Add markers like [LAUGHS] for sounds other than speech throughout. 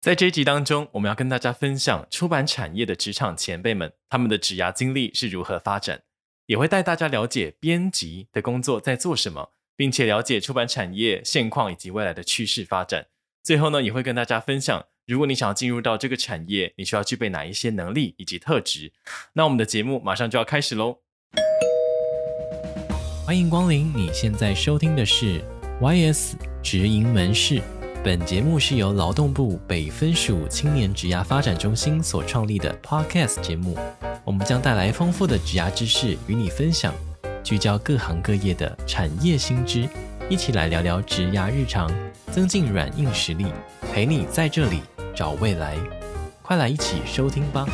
在这一集当中，我们要跟大家分享出版产业的职场前辈们，他们的职涯经历是如何发展，也会带大家了解编辑的工作在做什么，并且了解出版产业现况以及未来的趋势发展。最后呢，也会跟大家分享，如果你想要进入到这个产业，你需要具备哪一些能力以及特质。那我们的节目马上就要开始喽！欢迎光临，你现在收听的是 YS 直营门市。本节目是由劳动部北分署青年职涯发展中心所创立的 Podcast 节目，我们将带来丰富的职涯知识与你分享，聚焦各行各业的产业新知，一起来聊聊职涯日常，增进软硬实力，陪你在这里找未来。快来一起收听吧！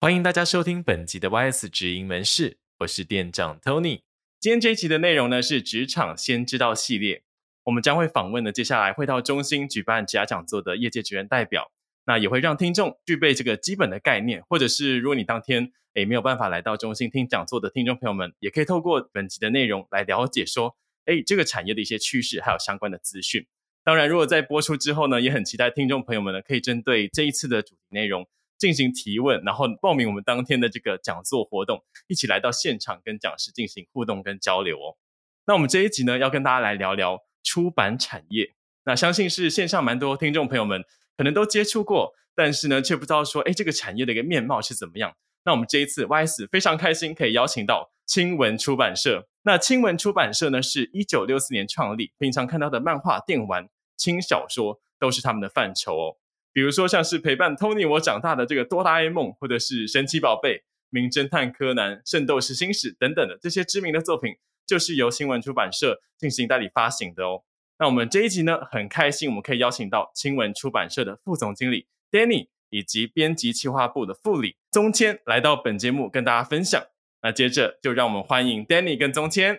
欢迎大家收听本集的 YS 直营门市，我是店长 Tony。今天这一集的内容呢是职场先知道系列。我们将会访问的，接下来会到中心举办职涯讲座的业界职员代表，那也会让听众具备这个基本的概念，或者是如果你当天诶没有办法来到中心听讲座的听众朋友们，也可以透过本集的内容来了解说，诶这个产业的一些趋势还有相关的资讯。当然，如果在播出之后呢，也很期待听众朋友们呢可以针对这一次的主题内容进行提问，然后报名我们当天的这个讲座活动，一起来到现场跟讲师进行互动跟交流哦。那我们这一集呢，要跟大家来聊聊。出版产业，那相信是线上蛮多听众朋友们可能都接触过，但是呢，却不知道说，哎，这个产业的一个面貌是怎么样。那我们这一次 YS 非常开心可以邀请到青文出版社。那青文出版社呢，是一九六四年创立，平常看到的漫画、电玩、轻小说都是他们的范畴哦。比如说像是陪伴 Tony 我长大的这个哆啦 A 梦，或者是神奇宝贝、名侦探柯南、圣斗士星矢等等的这些知名的作品。就是由新闻出版社进行代理发行的哦。那我们这一集呢，很开心，我们可以邀请到新闻出版社的副总经理 Danny 以及编辑企划部的副理宗谦来到本节目跟大家分享。那接着就让我们欢迎 Danny 跟宗谦。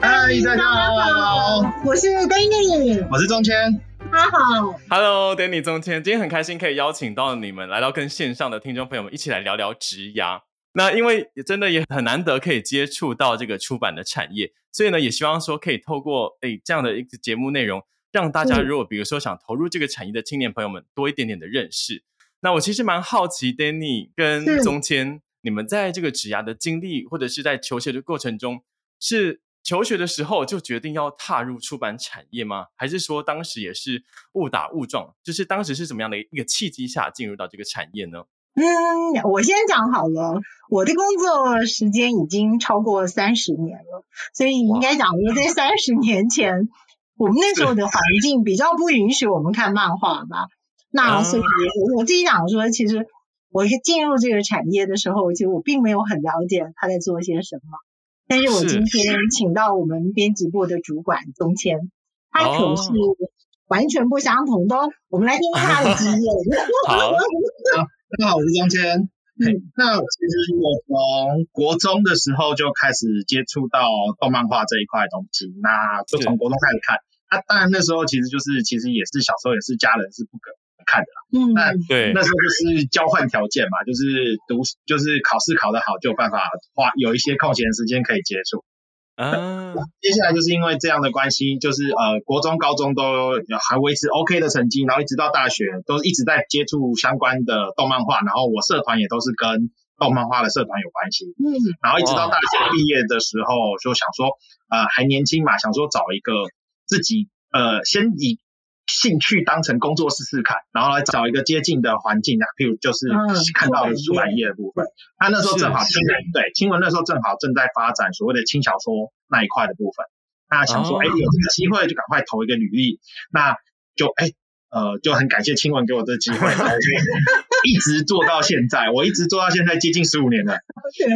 嗨，大家好，我是 Danny，我是宗谦。大家好，Hello，Danny 宗谦，今天很开心可以邀请到你们来到跟线上的听众朋友们一起来聊聊职涯。那因为真的也很难得可以接触到这个出版的产业，所以呢，也希望说可以透过诶这样的一个节目内容，让大家如果比如说想投入这个产业的青年朋友们多一点点的认识。那我其实蛮好奇，Danny 跟宗谦，你们在这个职涯的经历或者是在求学的过程中是。求学的时候就决定要踏入出版产业吗？还是说当时也是误打误撞？就是当时是怎么样的一个契机下进入到这个产业呢？嗯，我先讲好了，我的工作时间已经超过三十年了，所以应该讲说在三十年前，我们那时候的环境比较不允许我们看漫画吧。那所以我自己讲说，其实我是进入这个产业的时候，其实我并没有很了解他在做些什么。但是我今天请到我们编辑部的主管宗谦，他可是完全不相同的哦。我们来听听他的经验。[LAUGHS] 好，大家好，我是宗谦。嗯，那其实我从国中的时候就开始接触到动漫画这一块东西，那就从国中开始看。那当然那时候其实就是其实也是小时候也是家人是不可。看的啦，嗯，那对，那时候就是交换条件嘛，就是读，就是考试考得好，就有办法花有一些空闲时间可以接触。嗯，接下来就是因为这样的关系，就是呃，国中、高中都还维持 OK 的成绩，然后一直到大学都一直在接触相关的动漫画，然后我社团也都是跟动漫画的社团有关系。嗯，然后一直到大学毕业的时候，就想说，呃，还年轻嘛，想说找一个自己呃，先以。兴趣当成工作试试看，然后来找一个接近的环境啊，譬如就是看到的出版业的部分。他、嗯、那时候正好青文对青文那时候正好正在发展所谓的轻小说那一块的部分，那想说哎、哦、有这个机会就赶快投一个履历，那就哎呃就很感谢青文给我这个机会，[LAUGHS] 一直做到现在，我一直做到现在接近十五年了，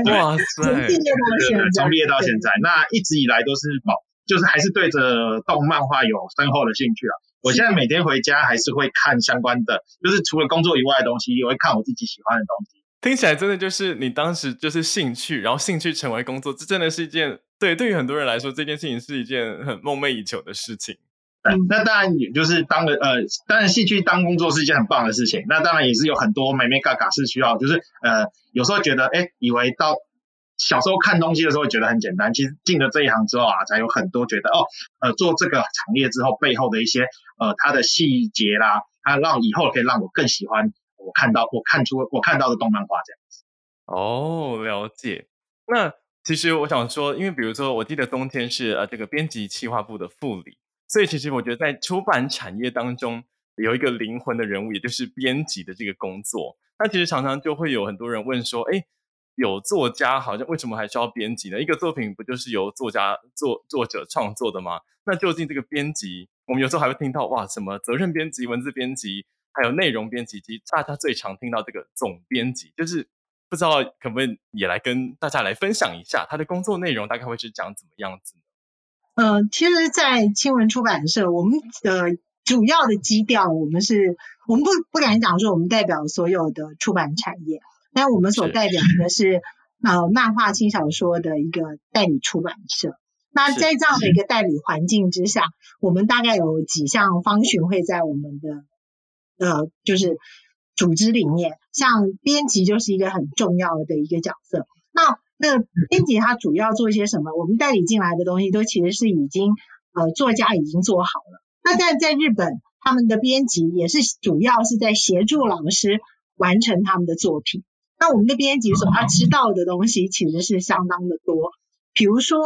哇塞，从毕业到现在，从毕业到现在，那一直以来都是保，就是还是对着动漫画有深厚的兴趣啊。我现在每天回家还是会看相关的，就是除了工作以外的东西，也会看我自己喜欢的东西。听起来真的就是你当时就是兴趣，然后兴趣成为工作，这真的是一件对对于很多人来说，这件事情是一件很梦寐以求的事情。嗯，那当然也就是当了呃，当然兴趣当工作是一件很棒的事情。那当然也是有很多美眉嘎嘎是需要，就是呃，有时候觉得哎，以为到小时候看东西的时候觉得很简单，其实进了这一行之后啊，才有很多觉得哦，呃，做这个产业之后背后的一些呃它的细节啦，它让以后可以让我更喜欢我看到我看出我看到的动漫画这样子。哦，了解。那其实我想说，因为比如说，我记得冬天是呃这个编辑企划部的副理，所以其实我觉得在出版产业当中有一个灵魂的人物，也就是编辑的这个工作。那其实常常就会有很多人问说，哎。有作家，好像为什么还需要编辑呢？一个作品不就是由作家作作者创作的吗？那究竟这个编辑，我们有时候还会听到哇，什么责任编辑、文字编辑，还有内容编辑，及大家最常听到这个总编辑，就是不知道可不可以也来跟大家来分享一下他的工作内容，大概会是讲怎么样子呢？呃，其实，在青文出版社，我们的主要的基调，我们是，我们不不敢讲说我们代表所有的出版产业。但我们所代表的是呃漫画轻小说的一个代理出版社。那在这样的一个代理环境之下，我们大概有几项方寻会在我们的呃就是组织里面，像编辑就是一个很重要的一个角色。那那编辑他主要做一些什么？我们代理进来的东西都其实是已经呃作家已经做好了。那在在日本，他们的编辑也是主要是在协助老师完成他们的作品。那我们的编辑所要知道的东西其实是相当的多，比如说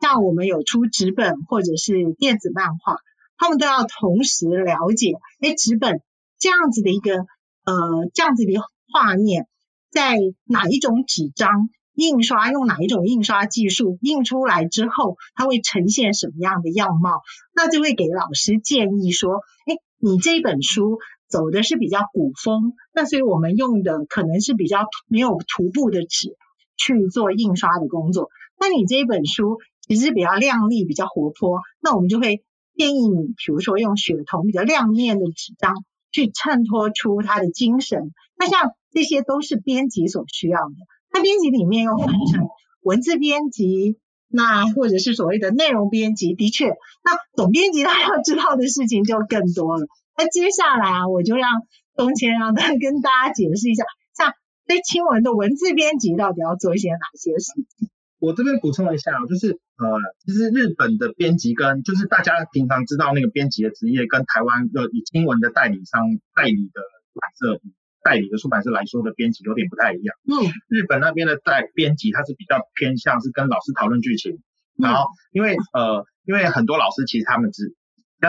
像我们有出纸本或者是电子漫画，他们都要同时了解，哎，纸本这样子的一个呃这样子的画面，在哪一种纸张印刷，用哪一种印刷技术印出来之后，它会呈现什么样的样貌，那就会给老师建议说，哎，你这本书。走的是比较古风，那所以我们用的可能是比较没有涂布的纸去做印刷的工作。那你这一本书其实比较亮丽、比较活泼，那我们就会建议你，比如说用雪铜比较亮面的纸张去衬托出它的精神。那像这些都是编辑所需要的。那编辑里面又分成文字编辑，那或者是所谓的内容编辑。的确，那总编辑他要知道的事情就更多了。那接下来啊，我就让东千让他跟大家解释一下，像对青文的文字编辑到底要做一些哪些事情。我这边补充一下，就是呃，其实日本的编辑跟就是大家平常知道那个编辑的职业，跟台湾的以青文的代理商代理的出版社代理的出版社来说的编辑有点不太一样。嗯，日本那边的代编辑他是比较偏向是跟老师讨论剧情，然后因为呃，因为很多老师其实他们只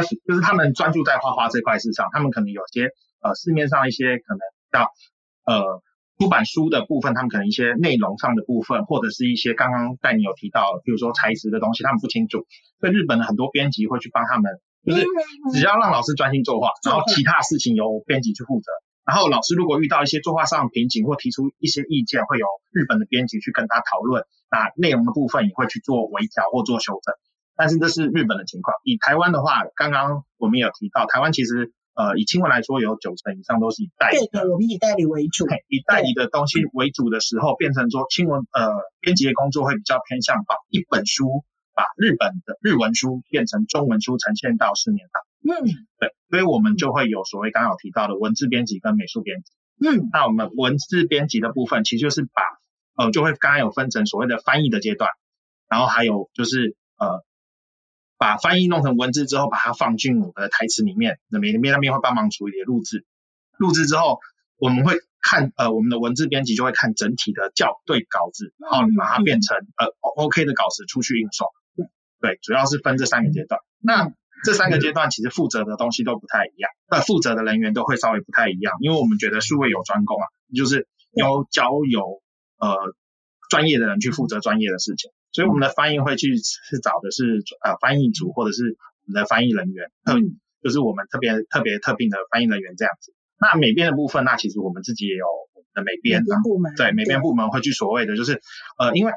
就是他们专注在画画这块市场，他们可能有些呃市面上一些可能叫呃出版书的部分，他们可能一些内容上的部分，或者是一些刚刚带你有提到，比如说材质的东西，他们不清楚，所以日本的很多编辑会去帮他们，就是只要让老师专心作画，然后其他事情由编辑去负责。然后老师如果遇到一些作画上的瓶颈或提出一些意见，会有日本的编辑去跟他讨论，那内容的部分也会去做微调或做修正。但是这是日本的情况，以台湾的话，刚刚我们也有提到，台湾其实呃以清文来说，有九成以上都是以代理的，对，我们以代理为主，以代理的东西为主的时候，变成说清文呃编辑的工作会比较偏向把一本书，把日本的日文书变成中文书呈现到市面上，嗯，对，所以我们就会有所谓刚刚有提到的文字编辑跟美术编辑，嗯，那我们文字编辑的部分，其实就是把呃就会刚刚有分成所谓的翻译的阶段，然后还有就是呃。把翻译弄成文字之后，把它放进我们的台词里面，那边那边那边会帮忙处理录制。录制之后，我们会看呃我们的文字编辑就会看整体的校对稿子，然后把它变成呃 OK 的稿子出去印刷。对，主要是分这三个阶段。那这三个阶段其实负责的东西都不太一样，那负责的人员都会稍微不太一样，因为我们觉得数位有专攻啊，就是由交由呃专业的人去负责专业的事情。所以我们的翻译会去是找的是呃翻译组或者是我们的翻译人员，嗯，就是我们特别特别特聘的翻译人员这样子。那美编的部分，那其实我们自己也有我们的美编部门，对，美编部门会去所谓的就是呃，因为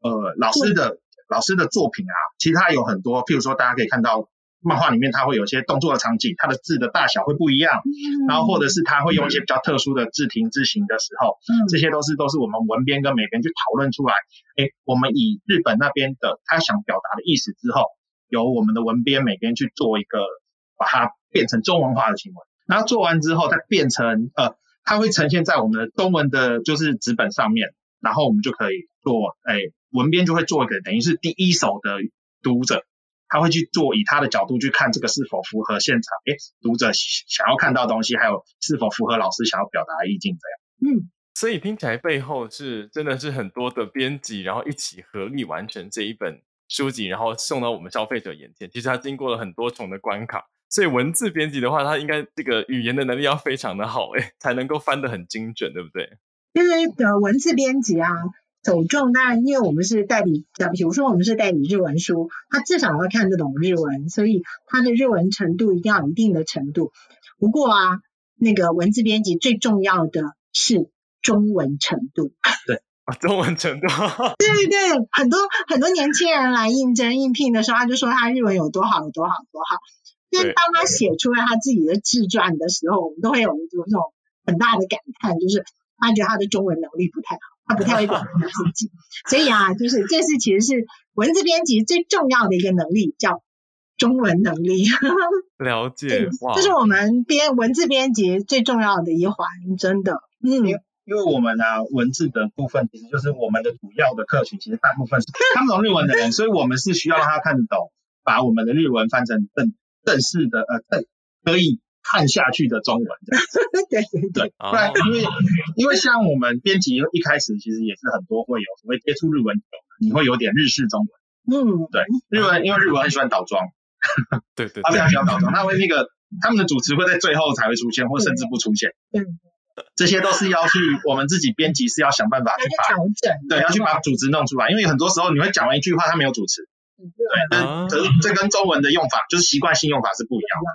呃老师的老师的作品啊，其实它有很多，譬如说大家可以看到。漫画里面它会有一些动作的场景，它的字的大小会不一样，嗯、然后或者是它会用一些比较特殊的字体字形的时候，嗯，这些都是都是我们文编跟美编去讨论出来，哎，我们以日本那边的他想表达的意思之后，由我们的文编美编去做一个把它变成中文化的行为，然后做完之后再变成呃，它会呈现在我们的中文的就是纸本上面，然后我们就可以做，哎，文编就会做一个等于是第一手的读者，他会去做以他的角度去看这个是否符合现场，哎，读者想要看到东西，还有是否符合老师想要表达的意境这样。嗯，所以听起来背后是真的是很多的编辑，然后一起合力完成这一本书籍，然后送到我们消费者眼前。其实它经过了很多重的关卡。所以文字编辑的话，他应该这个语言的能力要非常的好，诶，才能够翻得很精准，对不对？因为的文字编辑啊，走重，当然，因为我们是代理，比如说我们是代理日文书，他至少要看得懂日文，所以他的日文程度一定要有一定的程度。不过啊，那个文字编辑最重要的是中文程度。对啊，中文程度。[LAUGHS] 对对对，很多很多年轻人来应征应聘的时候，他就说他日文有多好，有多好，多好。但当他写出来他自己的自传的时候，我们都会有一种那种很大的感叹，就是他觉得他的中文能力不太好，他不太会表达自己。所以啊，就是这是其实是文字编辑最重要的一个能力，叫中文能力。[LAUGHS] 了解，哇，这是我们编文字编辑最重要的一环，真的。嗯，因为我们啊，文字的部分其实就是我们的主要的客群，其实大部分是看不懂日文的人，所以我们是需要让他看得懂，把我们的日文翻成正。正式的呃，正可以看下去的中文，[LAUGHS] 对对对，不然因为因为像我们编辑一开始其实也是很多会有所谓接触日文，你会有点日式中文，嗯，对，日文因为日文很喜欢倒装，[LAUGHS] 对对，他非常喜欢倒装，他会那个他们的主持会在最后才会出现，或甚至不出现，嗯，这些都是要去我们自己编辑是要想办法去把调整，对，要去把主持弄出来，因为很多时候你会讲完一句话，他没有主持。对，可是这跟中文的用法，就是习惯性用法是不一样的。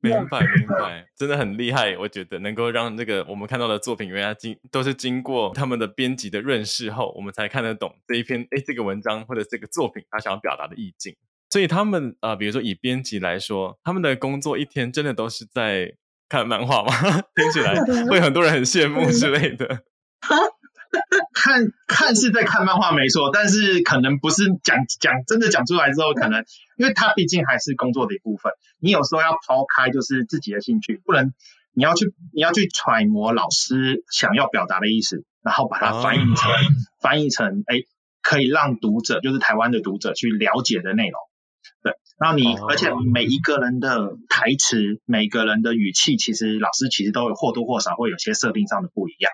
明白，明白，真的很厉害。我觉得能够让这个我们看到的作品，原来经都是经过他们的编辑的润饰后，我们才看得懂这一篇哎，这个文章或者这个作品他想要表达的意境。所以他们啊、呃，比如说以编辑来说，他们的工作一天真的都是在看漫画吗？[LAUGHS] 听起来会很多人很羡慕之类的。[LAUGHS] [LAUGHS] 看看是在看漫画没错，但是可能不是讲讲真的讲出来之后，可能因为它毕竟还是工作的一部分。你有时候要抛开就是自己的兴趣，不能你要去你要去揣摩老师想要表达的意思，然后把它翻译成、哦、翻译成哎可以让读者就是台湾的读者去了解的内容。对，然后你、哦、而且每一个人的台词、每个人的语气，其实老师其实都有或多或少会有些设定上的不一样。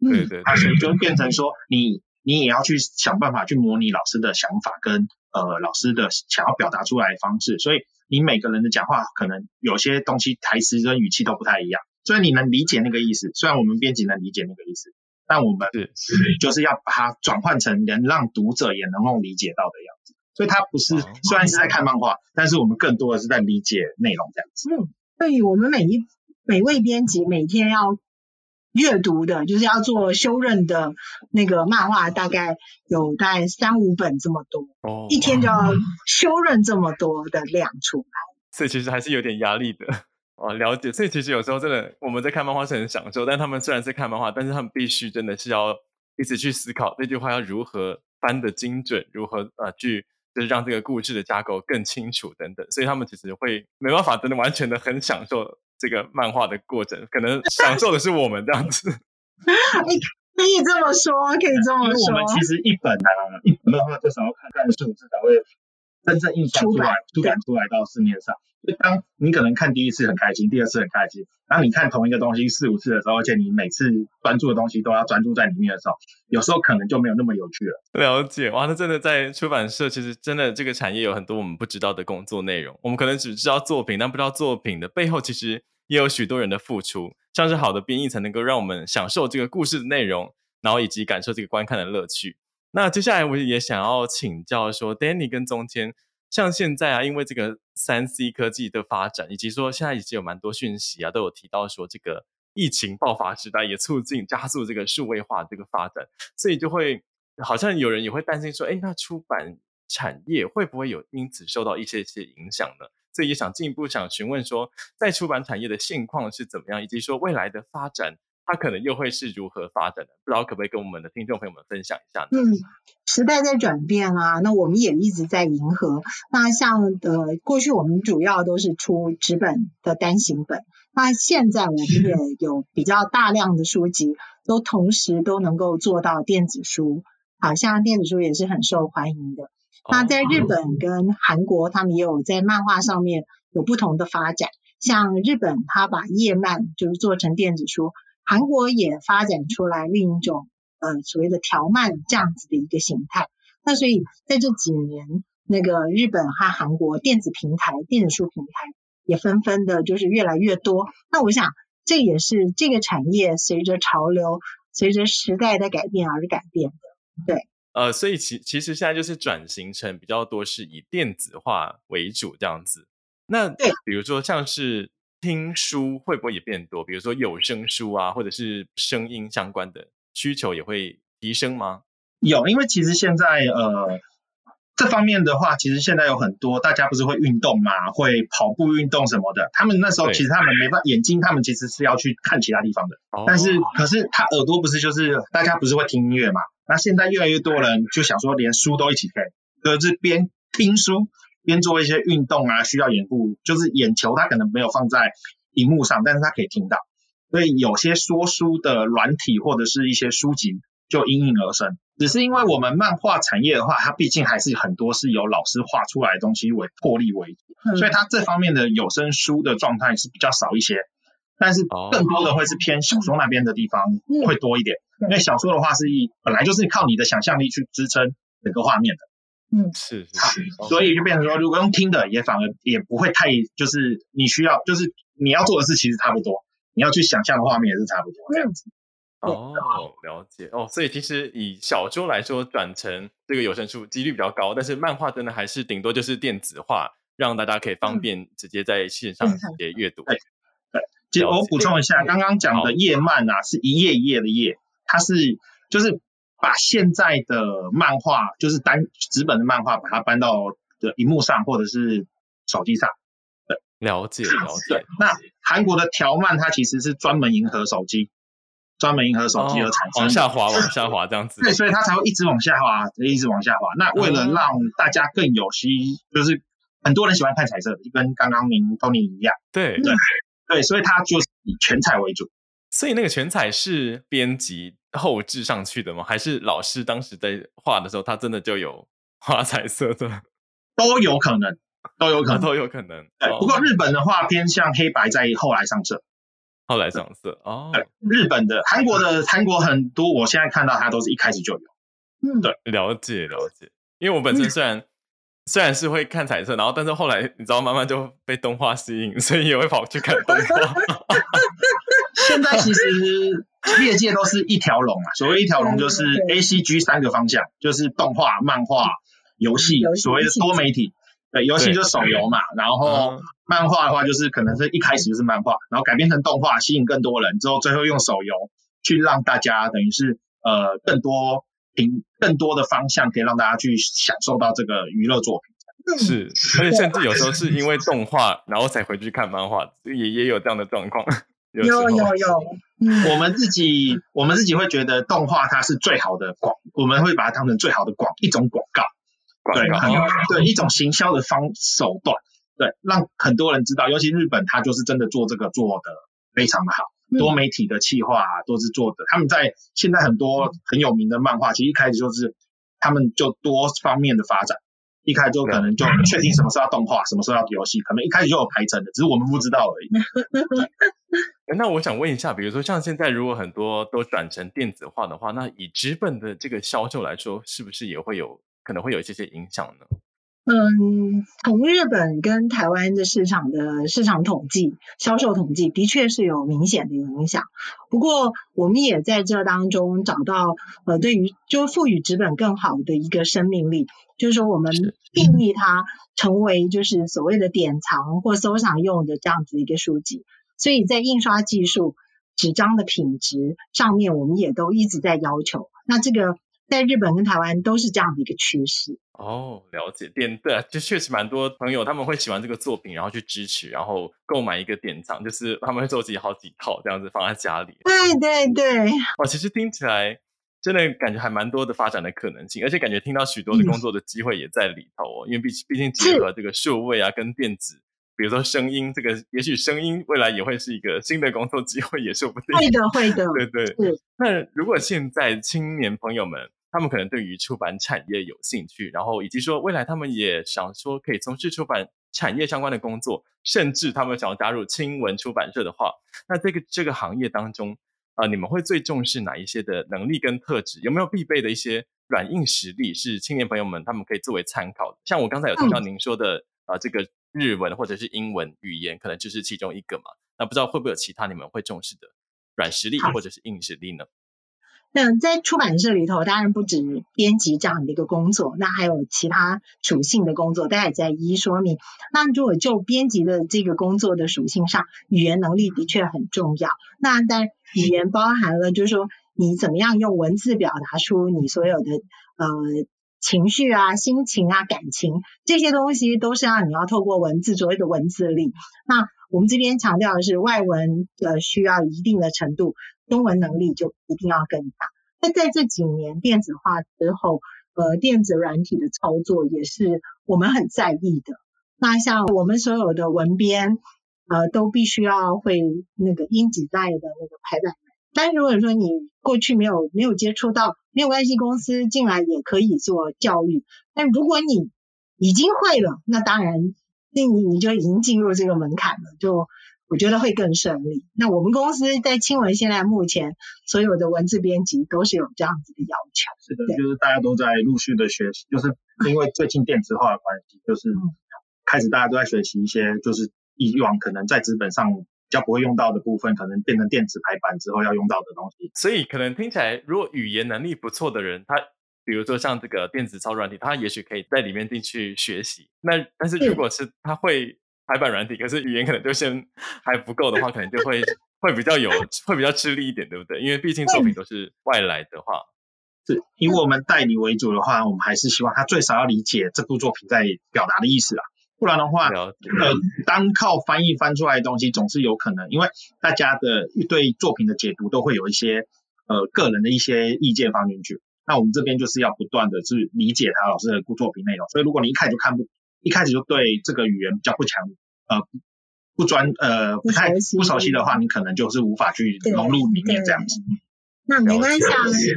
嗯，对对，所以就变成说，你你也要去想办法去模拟老师的想法跟呃老师的想要表达出来的方式，所以你每个人的讲话可能有些东西台词跟语气都不太一样，所以你能理解那个意思，虽然我们编辑能理解那个意思，但我们是 [SNIFFS] 就是要把它转换成能让读者也能够理解到的样子，所以它不是虽然是在看漫画，但是我们更多的是在理解内容这样子。嗯，对于我们每一每位编辑每天要。阅读的就是要做修润的那个漫画，大概有大概三五本这么多，哦，一天就要修润这么多的量出来，所以其实还是有点压力的哦。了解，所以其实有时候真的我们在看漫画是很享受，但他们虽然是看漫画，但是他们必须真的是要一直去思考这句话要如何翻的精准，如何呃去就是让这个故事的架构更清楚等等，所以他们其实会没办法真的完全的很享受。这个漫画的过程，可能享受的是我们这样子。[LAUGHS] 你可以这么说，可以这么说。我们其实一本啊，一本漫画至少要看看数字才会真正印刷出来，出版出来到市面上。就当你可能看第一次很开心，第二次很开心，当你看同一个东西四五次的时候，而且你每次专注的东西都要专注在里面的时候，有时候可能就没有那么有趣了。了解，哇，那真的在出版社，其实真的这个产业有很多我们不知道的工作内容。我们可能只知道作品，但不知道作品的背后其实也有许多人的付出。像是好的编译才能够让我们享受这个故事的内容，然后以及感受这个观看的乐趣。那接下来我也想要请教说，Danny 跟中谦。像现在啊，因为这个三 C 科技的发展，以及说现在已经有蛮多讯息啊，都有提到说这个疫情爆发时代也促进加速这个数位化这个发展，所以就会好像有人也会担心说，哎，那出版产业会不会有因此受到一些些影响呢？所以也想进一步想询问说，在出版产业的现况是怎么样，以及说未来的发展。它可能又会是如何发展的？不知道可不可以跟我们的听众朋友们分享一下呢？嗯，时代在转变啊，那我们也一直在迎合。那像呃，过去我们主要都是出纸本的单行本，那现在我们也有比较大量的书籍都同时都能够做到电子书，好像电子书也是很受欢迎的。那在日本跟韩国，他们也有在漫画上面有不同的发展。像日本，他把页漫就是做成电子书，韩国也发展出来另一种呃所谓的条漫这样子的一个形态。那所以在这几年，那个日本和韩国电子平台、电子书平台也纷纷的，就是越来越多。那我想，这也是这个产业随着潮流、随着时代的改变而改变的。对，呃，所以其其实现在就是转型成比较多是以电子化为主这样子。那对，比如说像是听书会不会也变多？比如说有声书啊，或者是声音相关的需求也会提升吗？有，因为其实现在呃这方面的话，其实现在有很多大家不是会运动嘛，会跑步运动什么的。他们那时候其实他们没办法，眼睛他们其实是要去看其他地方的。哦、但是可是他耳朵不是就是大家不是会听音乐嘛？那现在越来越多人就想说连书都一起听，就是边听书。边做一些运动啊，需要眼部，就是眼球，它可能没有放在荧幕上，但是它可以听到，所以有些说书的软体或者是一些书籍就应运而生。只是因为我们漫画产业的话，它毕竟还是很多是由老师画出来的东西为破例为主，嗯，所以它这方面的有声书的状态是比较少一些，但是更多的会是偏小说那边的地方会多一点，因为小说的话是一本来就是靠你的想象力去支撑整个画面的。嗯，是是是，所以就变成说，如果用听的，也反而也不会太，就是你需要，就是你要做的事其实差不多，你要去想象的画面也是差不多这样子。哦，了解哦，所以其实以小说来说，转成这个有声书几率比较高，但是漫画真的还是顶多就是电子化，让大家可以方便直接在线上直接阅读。对对，其实我补充一下，刚刚讲的页漫啊，是一页一页的页，它是就是。把现在的漫画，就是单纸本的漫画，把它搬到的荧幕上或者是手机上。对，了解了解。那韩国的条漫，它其实是专门迎合手机，专门迎合手机而产生，往下滑，往下滑这样子。对，所以它才会一直往下滑，一直往下滑。那为了让大家更有吸，就是很多人喜欢看彩色，就跟刚刚您 Tony 一样。对对对，所以它就是以全彩为主。所以那个全彩是编辑后置上去的吗？还是老师当时在画的时候，他真的就有 [LAUGHS] 画彩色的？[LAUGHS] 都有可能，都有可能，都有可能。对，不过日本的话偏向黑白，在后来上色。后来上色哦。对，日本的、韩国的、韩国很多，我现在看到它都是一开始就有。嗯，对，了解了解。因为我本身虽然、嗯、虽然是会看彩色，然后但是后来你知道，慢慢就被动画吸引，所以也会跑去看动画。[LAUGHS] 现在其实业界都是一条龙啊，所谓一条龙就是 A C G 三个方向，就是动画、漫画、游戏，所谓的多媒体。对，游戏就是手游嘛，然后漫画的话就是可能是一开始就是漫画，然后改编成动画，吸引更多人，之后最后用手游去让大家等于是呃更多平更多的方向可以让大家去享受到这个娱乐作品。是，而且甚至有时候是因为动画，然后才回去看漫画，也也有这样的状况。有有有，有，我们自己我们自己会觉得动画它是最好的广，我们会把它当成最好的广一种广告，对，很对，一种行销的方手段，对，让很多人知道，尤其日本，它就是真的做这个做的非常的好，多媒体的企划都是做的，他们在现在很多很有名的漫画，其实一开始就是他们就多方面的发展。一开始就可能就确定什么时候要动画，什么时候要游戏，可能一开始就有排程的，只是我们不知道而已。[LAUGHS] 那我想问一下，比如说像现在如果很多都转成电子化的话，那以纸本的这个销售来说，是不是也会有可能会有一些些影响呢？嗯，从日本跟台湾的市场的市场统计、销售统计，的确是有明显的影响。不过，我们也在这当中找到，呃，对于就赋予纸本更好的一个生命力，就是说，我们定义它成为就是所谓的典藏或收藏用的这样子一个书籍。所以在印刷技术、纸张的品质上面，我们也都一直在要求。那这个。在日本跟台湾都是这样的一个趋势哦，了解典对啊，就确实蛮多朋友他们会喜欢这个作品，然后去支持，然后购买一个典藏，就是他们会收集好几套这样子放在家里。对对对，哇，其实听起来真的感觉还蛮多的发展的可能性，而且感觉听到许多的工作的机会也在里头哦，嗯、因为毕毕竟结合这个数位啊跟电子比如说声音，这个也许声音未来也会是一个新的工作机会，也说不定。会的，会的，对对。是那如果现在青年朋友们，他们可能对于出版产业有兴趣，然后以及说未来他们也想说可以从事出版产业相关的工作，甚至他们想要加入青文出版社的话，那这个这个行业当中啊、呃，你们会最重视哪一些的能力跟特质？有没有必备的一些软硬实力是青年朋友们他们可以作为参考的？像我刚才有听到您说的啊、这个日文或者是英文语言，可能就是其中一个嘛。那不知道会不会有其他你们会重视的软实力或者是硬实力呢？那在出版社里头，当然不止编辑这样的一个工作，那还有其他属性的工作，大家也在一一说明。那如果就编辑的这个工作的属性上，语言能力的确很重要。那但语言包含了，就是说你怎么样用文字表达出你所有的呃情绪啊、心情啊、感情这些东西，都是要你要透过文字所谓的文字力。那我们这边强调的是外文的需要一定的程度。中文能力就一定要更大。那在这几年电子化之后，呃，电子软体的操作也是我们很在意的。那像我们所有的文编，呃，都必须要会那个英几代的那个排版。但如果说你过去没有没有接触到，没有关系，公司进来也可以做教育。但如果你已经会了，那当然，那你你就已经进入这个门槛了，就。我觉得会更顺利。那我们公司在青文现在目前所有的文字编辑都是有这样子的要求。是的，就是大家都在陆续的学习，就是因为最近电子化的关系，就是开始大家都在学习一些，就是以往可能在纸本上比较不会用到的部分，可能变成电子排版之后要用到的东西。所以可能听起来，如果语言能力不错的人，他比如说像这个电子操作软体，他也许可以在里面进去学习。那但是如果是他会。排版软体，可是语言可能就先 [LAUGHS] 还不够的话，可能就会会比较有，会比较吃力一点，对不对？因为毕竟作品都是外来的话，是以我们代理为主的话，我们还是希望他最少要理解这部作品在表达的意思啦。不然的话，呃，单靠翻译翻出来的东西总是有可能，因为大家的对作品的解读都会有一些呃个人的一些意见放进去。那我们这边就是要不断的去理解他老师的作品内容，所以如果你一开始就看不。一开始就对这个语言比较不强，呃，不专，呃，不太不熟悉的话，你可能就是无法去融入里面这样子。那没关系啊，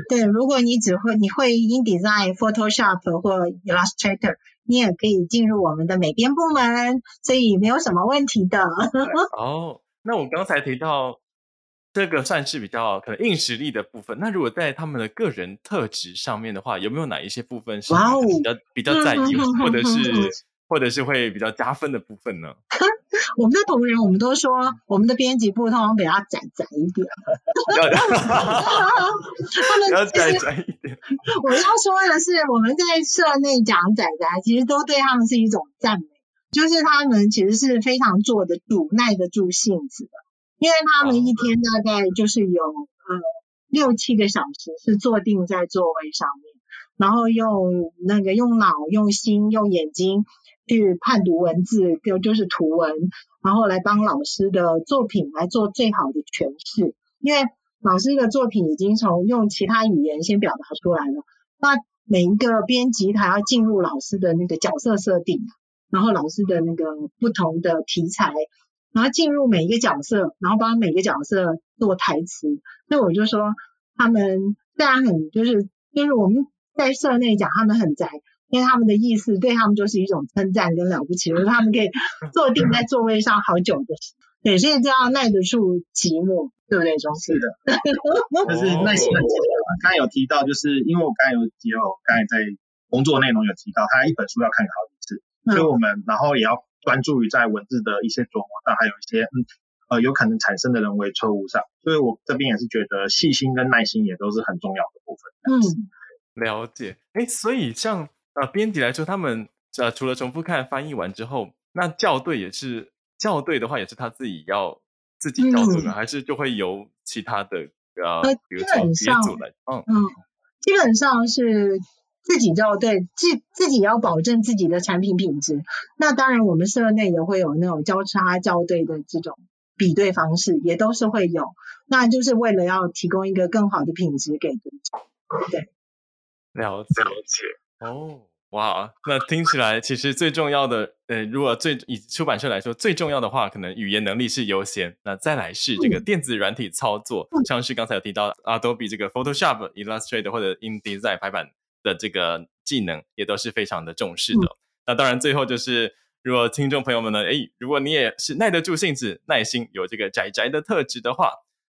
对，如果你只会你会 InDesign、Photoshop 或 Illustrator，你也可以进入我们的美编部门，所以没有什么问题的。[LAUGHS] 哦，那我刚才提到。这个算是比较可能硬实力的部分。那如果在他们的个人特质上面的话，有没有哪一些部分是比较比较在意，或者是 [LAUGHS] 或者是会比较加分的部分呢？[LAUGHS] 我们的同仁，我们都说我们的编辑部通常比较窄窄一点。[LAUGHS] [LAUGHS] 他们要窄窄一点。我要说的是，我们在社内讲窄窄，其实都对他们是一种赞美，就是他们其实是非常坐得住、耐得住性子的。因为他们一天大概就是有呃六七个小时是坐定在座位上面，然后用那个用脑、用心、用眼睛去判读文字，就就是图文，然后来帮老师的作品来做最好的诠释。因为老师的作品已经从用其他语言先表达出来了，那每一个编辑他要进入老师的那个角色设定，然后老师的那个不同的题材。然后进入每一个角色，然后帮每个角色做台词。那我就说，他们虽然很就是就是我们在社内讲他们很宅，因为他们的意思对他们就是一种称赞跟了不起，[LAUGHS] 就是他们可以坐定在座位上好久的时间。对，所以这样耐得住寂寞，对不对？中是的，就是耐心很重要。刚才有提到，就是因为我刚才有也有，刚才在工作内容有提到，他一本书要看好几次，所以我们然后也要。专注于在文字的一些琢磨上，还有一些嗯呃有可能产生的人为错误上，所以我这边也是觉得细心跟耐心也都是很重要的部分。嗯，了解。哎，所以像呃编辑来说，他们呃除了重复看翻译完之后，那校对也是校对的话，也是他自己要自己校对呢，嗯、还是就会由其他的呃比如说编组来？嗯嗯，基本上是。自己校对，自自己要保证自己的产品品质。那当然，我们社内也会有那种交叉校对的这种比对方式，也都是会有。那就是为了要提供一个更好的品质给读者。对，了解了解。哦，哇，那听起来其实最重要的，呃，如果最以出版社来说，最重要的话，可能语言能力是优先，那再来是这个电子软体操作，嗯、像是刚才有提到 Adobe 这个 Photoshop、Illustrator 或者 InDesign 排版的这个技能，也都是非常的重视的。嗯、那当然，最后就是如果听众朋友们呢，诶，如果你也是耐得住性子、耐心有这个宅宅的特质的话，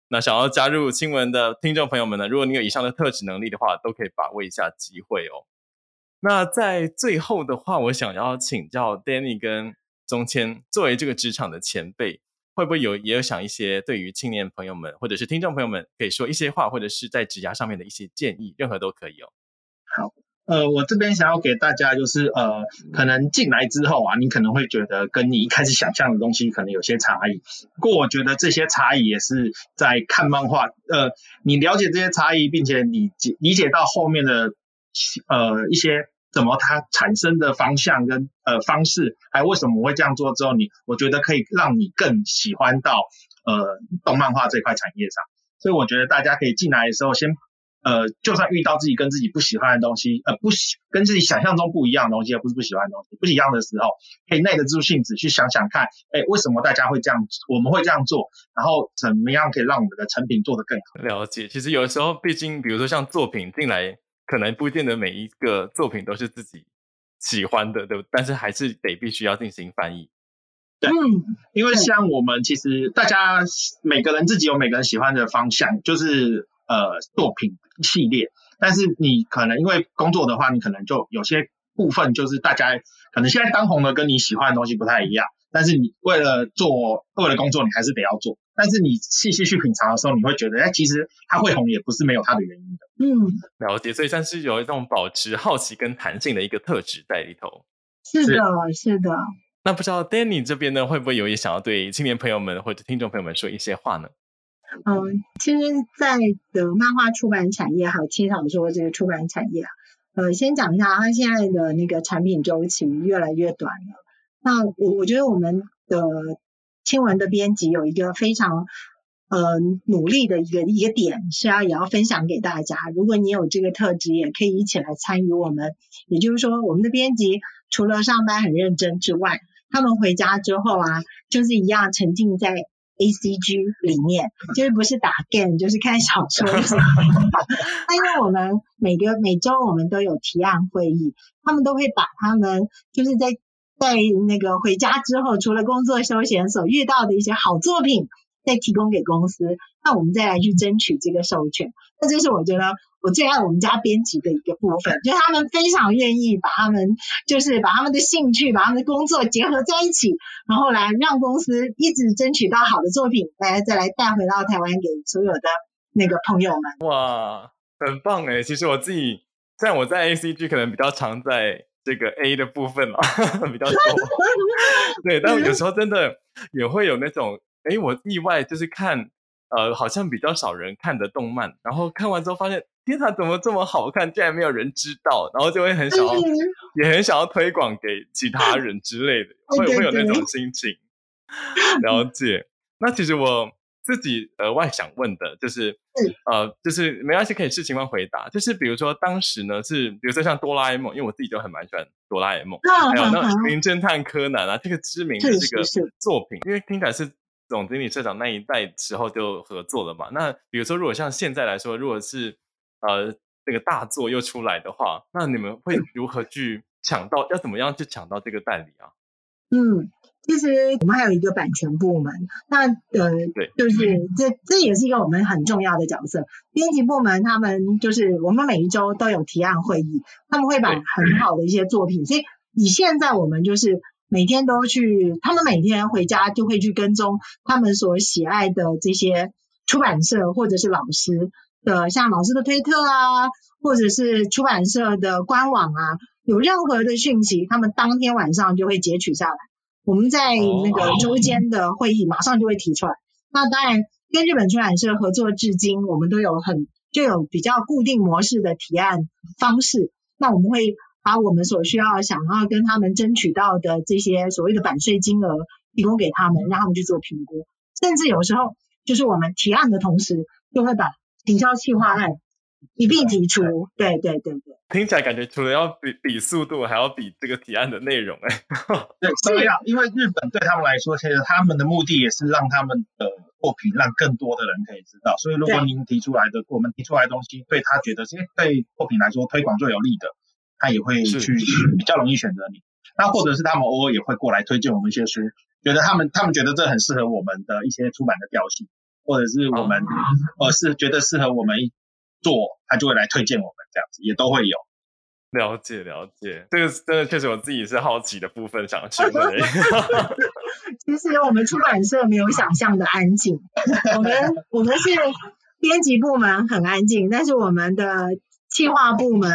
那想要加入新闻的听众朋友们呢，如果你有以上的特质能力的话，都可以把握一下机会哦。那在最后的话，我想要请教 Danny 跟宗谦，作为这个职场的前辈，会不会有也有想一些对于青年朋友们或者是听众朋友们，可以说一些话，或者是在职涯上面的一些建议，任何都可以哦。好，呃，我这边想要给大家就是，呃，可能进来之后啊，你可能会觉得跟你一开始想象的东西可能有些差异，不过我觉得这些差异也是在看漫画，呃，你了解这些差异，并且你理解到后面的呃一些。怎么它产生的方向跟呃方式，还为什么我会这样做之后，你我觉得可以让你更喜欢到呃动漫画这块产业上。所以我觉得大家可以进来的时候先，呃就算遇到自己跟自己不喜欢的东西，呃不喜跟自己想象中不一样的东西，也不是不喜欢的东西，不一样的时候，可以耐得住性子去想想看，哎，为什么大家会这样，我们会这样做，然后怎么样可以让我们的成品做得更好。了解，其实有的时候，毕竟比如说像作品进来。可能不见得每一个作品都是自己喜欢的，对不对？但是还是得必须要进行翻译。对，因为像我们其实大家每个人自己有每个人喜欢的方向，就是呃作品系列。但是你可能因为工作的话，你可能就有些部分就是大家可能现在当红的跟你喜欢的东西不太一样。但是你为了做，为了工作，你还是得要做。但是你细细去品尝的时候，你会觉得，哎，其实它会红也不是没有它的原因的。嗯，了解。所以算是有一种保持好奇跟弹性的一个特质在里头。是的，是的。那不知道 Danny 这边呢，会不会有也想要对青年朋友们或者听众朋友们说一些话呢？嗯，其实，在的漫画出版产业还有轻小说这个出版产业啊，呃，先讲一下，它现在的那个产品周期越来越短了。那我我觉得我们的青文的编辑有一个非常呃努力的一个一个点，是要也要分享给大家。如果你有这个特质，也可以一起来参与我们。也就是说，我们的编辑除了上班很认真之外，他们回家之后啊，就是一样沉浸在 ACG 里面，就是不是打 game，就是看小说。[LAUGHS] 那因为我们每个每周我们都有提案会议，他们都会把他们就是在。在那个回家之后，除了工作休闲所遇到的一些好作品，再提供给公司，那我们再来去争取这个授权。那这是我觉得我最爱我们家编辑的一个部分，就是他们非常愿意把他们就是把他们的兴趣、把他们的工作结合在一起，然后来让公司一直争取到好的作品，来再来带回到台湾给所有的那个朋友们。哇，很棒诶，其实我自己像我在 ACG 可能比较常在。这个 A 的部分嘛，[LAUGHS] 比较多，[LAUGHS] 对，但有时候真的也会有那种，哎，我意外就是看，呃，好像比较少人看的动漫，然后看完之后发现，天哪，怎么这么好看，竟然没有人知道，然后就会很想要，也很想要推广给其他人之类的，会会有那种心情。了解，那其实我。自己额外想问的就是，嗯、呃，就是没关系，可以视情况回答。就是比如说当时呢，是比如说像哆啦 A 梦，因为我自己就很蛮喜欢哆啦 A 梦，嗯、还有那名侦探柯南啊，这个知名的这个作品，因为听起来是总经理社长那一代时候就合作了嘛。那比如说，如果像现在来说，如果是呃这个大作又出来的话，那你们会如何去抢到？要怎么样去抢到这个代理啊？嗯。其实我们还有一个版权部门，那呃，对，就是这这也是一个我们很重要的角色。编辑部门他们就是我们每一周都有提案会议，他们会把很好的一些作品，所以以现在我们就是每天都去，他们每天回家就会去跟踪他们所喜爱的这些出版社或者是老师的，像老师的推特啊，或者是出版社的官网啊，有任何的讯息，他们当天晚上就会截取下来。我们在那个周间的会议马上就会提出来。那当然，跟日本出版社合作至今，我们都有很就有比较固定模式的提案方式。那我们会把我们所需要想要跟他们争取到的这些所谓的版税金额提供给他们，让他们去做评估。甚至有时候就是我们提案的同时，就会把营销企划案一并提出。对对对对，听起来感觉除了要比比速度，还要比这个提案的内容哎。[LAUGHS] 对，所以啊，因为日本对他们来说，其实他们的目的也是让他们的作品让更多的人可以知道。所以如果您提出来的，我们提出来的东西对他觉得，哎，对作品来说推广最有利的，他也会去比较容易选择你。那或者是他们偶尔也会过来推荐我们一些书，觉得他们他们觉得这很适合我们的一些出版的调性，或者是我们、哦、呃是觉得适合我们做，他就会来推荐我们这样子，也都会有。了解了解，这个真的确实我自己是好奇的部分，想询 [LAUGHS] 问。其实我们出版社没有想象的安静，我们我们是编辑部门很安静，但是我们的企划部门。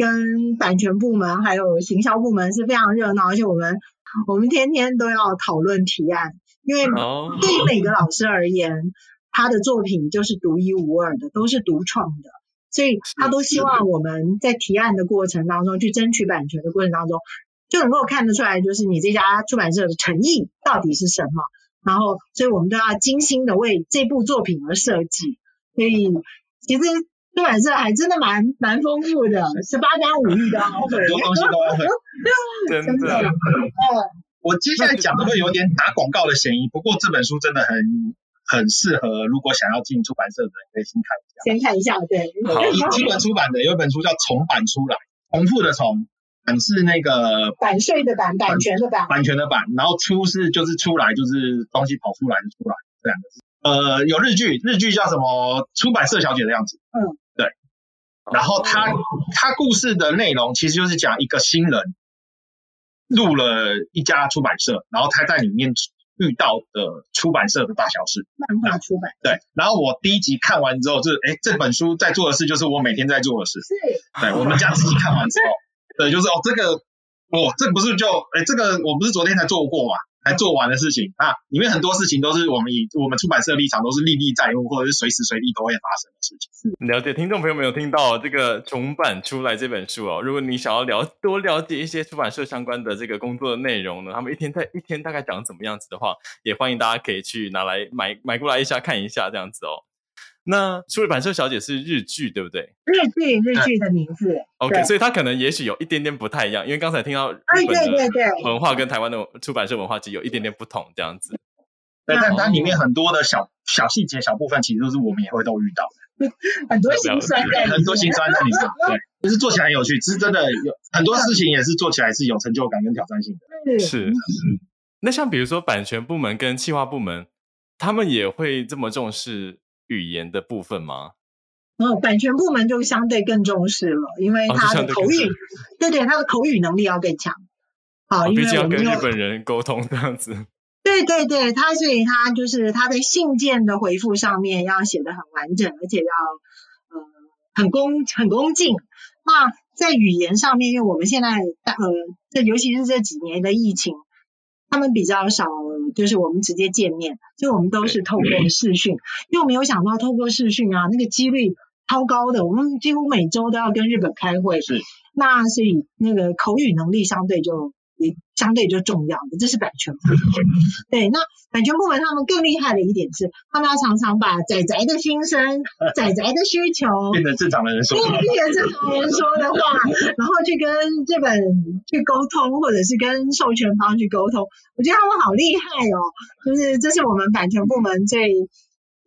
跟版权部门还有行销部门是非常热闹，而且我们我们天天都要讨论提案，因为对于每个老师而言，他的作品就是独一无二的，都是独创的，所以他都希望我们在提案的过程当中，去争取版权的过程当中，就能够看得出来，就是你这家出版社的诚意到底是什么，然后，所以我们都要精心的为这部作品而设计，所以其实。出版社还真的蛮蛮丰富的，十八般武艺的，[LAUGHS] 很多东西都要会。[LAUGHS] 真的。哦，我接下来讲的会有点打广告的嫌疑，不过这本书真的很很适合，如果想要进出版社的人可以先看一下。先看一下，对。好，今年出版的有一本书叫《重版出来》，重复的重，版是那个版税的版，版权的版，版权的版，然后出是就是出来就是东西跑出来的出来这两个字。呃，有日剧，日剧叫什么？出版社小姐的样子。嗯，对。然后他他故事的内容其实就是讲一个新人入了一家出版社，然后他在里面遇到的出版社的大小事。漫画出版。对。然后我第一集看完之后，就是哎，这本书在做的事就是我每天在做的事。是。对，我们家自己看完之后，对，就是哦，这个哦，这不是就哎，这个我不是昨天才做过吗？还做完的事情啊，里面很多事情都是我们以我们出版社立场，都是历历在目，或者是随时随地都会发生的事情。了解，听众朋友们有听到这个重版出来这本书哦。如果你想要了多了解一些出版社相关的这个工作的内容呢，他们一天在一天大概长怎么样子的话，也欢迎大家可以去拿来买买过来一下看一下这样子哦。那出版社小姐是日剧，对不对？日剧，日剧的名字。OK，所以它可能也许有一点点不太一样，因为刚才听到日本的文化跟台湾的出版社文化其实有一点点不同，这样子。对，但它里面很多的小小细节、小部分，其实都是我们也会都遇到的，[LAUGHS] 很多心酸在，很多心酸在里面。对，[LAUGHS] 就是做起来很有趣，是真的有很多事情也是做起来是有成就感跟挑战性的。是。那像比如说版权部门跟企划部门，他们也会这么重视语言的部分吗？哦，版权部门就相对更重视了，因为他的口语，哦、对对，他的口语能力要更强。好，因为毕竟要跟日本人沟通这样子。[LAUGHS] 对对对，他所以他就是他在信件的回复上面要写的很完整，而且要呃很恭很恭敬。那在语言上面，因为我们现在呃这尤其是这几年的疫情。他们比较少，就是我们直接见面，所以我们都是透过视讯。因为我没有想到透过视讯啊，那个几率超高的，我们几乎每周都要跟日本开会。是，那所以那个口语能力相对就。也相对就重要的，这是版权部门。对，那版权部门他们更厉害的一点是，他们要常常把仔仔的心声、仔仔的需求 [LAUGHS] 变成正常的人说，变成正常人说的话，然后去跟日本去沟通，或者是跟授权方去沟通。我觉得他们好厉害哦，就是这是我们版权部门最。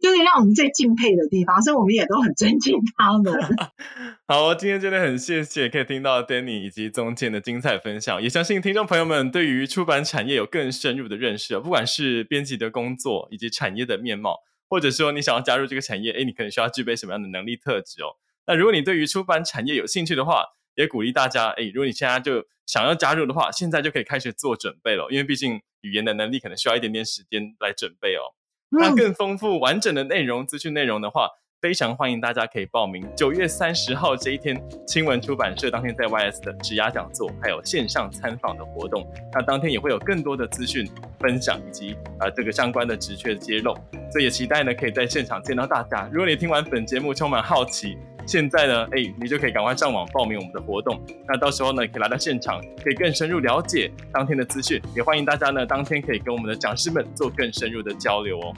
就是让我们最敬佩的地方，所以我们也都很尊敬他们。[LAUGHS] 好，今天真的很谢谢可以听到 Danny 以及宗谦的精彩分享，也相信听众朋友们对于出版产业有更深入的认识，不管是编辑的工作以及产业的面貌，或者说你想要加入这个产业，诶，你可能需要具备什么样的能力特质哦？那如果你对于出版产业有兴趣的话，也鼓励大家，诶，如果你现在就想要加入的话，现在就可以开始做准备了，因为毕竟语言的能力可能需要一点点时间来准备哦。那更丰富完整的内容资讯内容的话，非常欢迎大家可以报名九月三十号这一天，青文出版社当天在 YS 的职涯讲座，还有线上参访的活动。那当天也会有更多的资讯分享，以及呃这个相关的职缺的揭露。所以也期待呢可以在现场见到大家。如果你听完本节目充满好奇，现在呢，哎，你就可以赶快上网报名我们的活动。那到时候呢，可以来到现场，可以更深入了解当天的资讯。也欢迎大家呢，当天可以跟我们的讲师们做更深入的交流哦。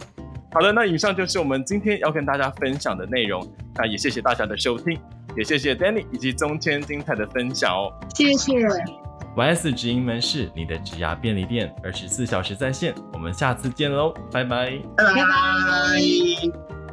好的，那以上就是我们今天要跟大家分享的内容。那也谢谢大家的收听，也谢谢 Danny 以及宗谦精彩的分享哦。谢谢。YS 直营门市，你的职涯便利店，二十四小时在线。我们下次见喽，拜拜，拜拜。